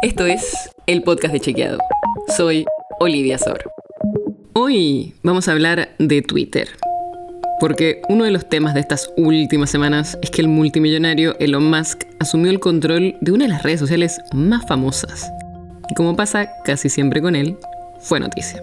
Esto es el podcast de Chequeado. Soy Olivia Sor. Hoy vamos a hablar de Twitter. Porque uno de los temas de estas últimas semanas es que el multimillonario Elon Musk asumió el control de una de las redes sociales más famosas. Y como pasa casi siempre con él, fue noticia.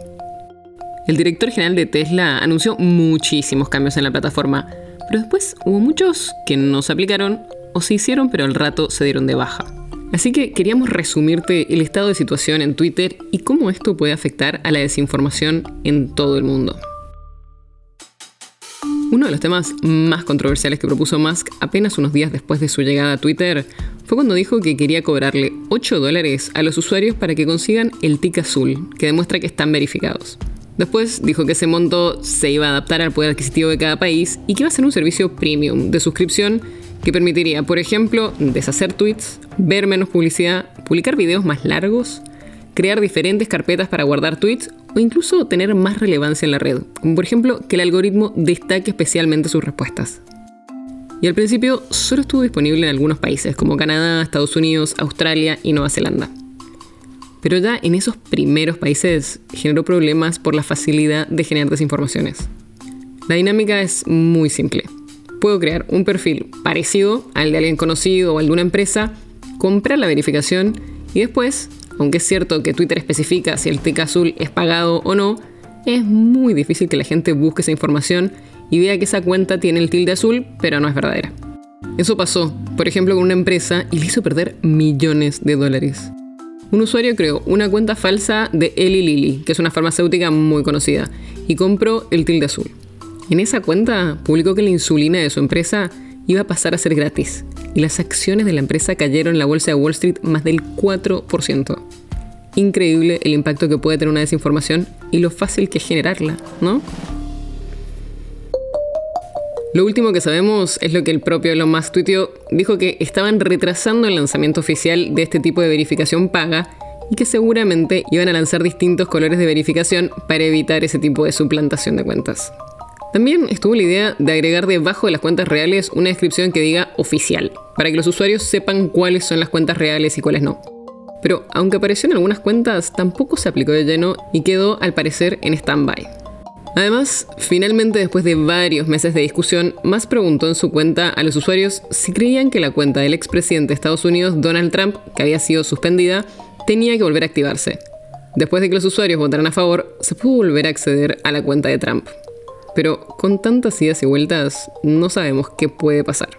El director general de Tesla anunció muchísimos cambios en la plataforma, pero después hubo muchos que no se aplicaron o se hicieron pero al rato se dieron de baja. Así que queríamos resumirte el estado de situación en Twitter y cómo esto puede afectar a la desinformación en todo el mundo. Uno de los temas más controversiales que propuso Musk apenas unos días después de su llegada a Twitter fue cuando dijo que quería cobrarle 8 dólares a los usuarios para que consigan el tic azul, que demuestra que están verificados. Después dijo que ese monto se iba a adaptar al poder adquisitivo de cada país y que iba a ser un servicio premium de suscripción que permitiría, por ejemplo, deshacer tweets, ver menos publicidad, publicar videos más largos, crear diferentes carpetas para guardar tweets o incluso tener más relevancia en la red, como por ejemplo que el algoritmo destaque especialmente sus respuestas. Y al principio solo estuvo disponible en algunos países como Canadá, Estados Unidos, Australia y Nueva Zelanda. Pero ya en esos primeros países generó problemas por la facilidad de generar desinformaciones. La dinámica es muy simple puedo crear un perfil parecido al de alguien conocido o al de una empresa, comprar la verificación y después, aunque es cierto que Twitter especifica si el tick azul es pagado o no, es muy difícil que la gente busque esa información y vea que esa cuenta tiene el tilde azul, pero no es verdadera. Eso pasó, por ejemplo, con una empresa y le hizo perder millones de dólares. Un usuario creó una cuenta falsa de Eli Lilly, que es una farmacéutica muy conocida, y compró el tilde azul. En esa cuenta publicó que la insulina de su empresa iba a pasar a ser gratis y las acciones de la empresa cayeron en la bolsa de Wall Street más del 4%. Increíble el impacto que puede tener una desinformación y lo fácil que es generarla, ¿no? Lo último que sabemos es lo que el propio Elon Musk tuiteó, dijo que estaban retrasando el lanzamiento oficial de este tipo de verificación paga y que seguramente iban a lanzar distintos colores de verificación para evitar ese tipo de suplantación de cuentas. También estuvo la idea de agregar debajo de las cuentas reales una descripción que diga oficial, para que los usuarios sepan cuáles son las cuentas reales y cuáles no. Pero aunque apareció en algunas cuentas, tampoco se aplicó de lleno y quedó al parecer en stand-by. Además, finalmente después de varios meses de discusión, Musk preguntó en su cuenta a los usuarios si creían que la cuenta del expresidente de Estados Unidos, Donald Trump, que había sido suspendida, tenía que volver a activarse. Después de que los usuarios votaran a favor, se pudo volver a acceder a la cuenta de Trump pero con tantas idas y vueltas no sabemos qué puede pasar.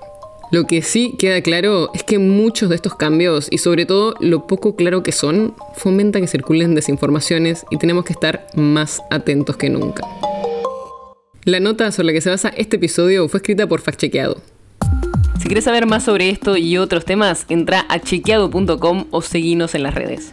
Lo que sí queda claro es que muchos de estos cambios, y sobre todo lo poco claro que son, fomentan que circulen desinformaciones y tenemos que estar más atentos que nunca. La nota sobre la que se basa este episodio fue escrita por FactChequeado. Si quieres saber más sobre esto y otros temas, entra a chequeado.com o seguinos en las redes.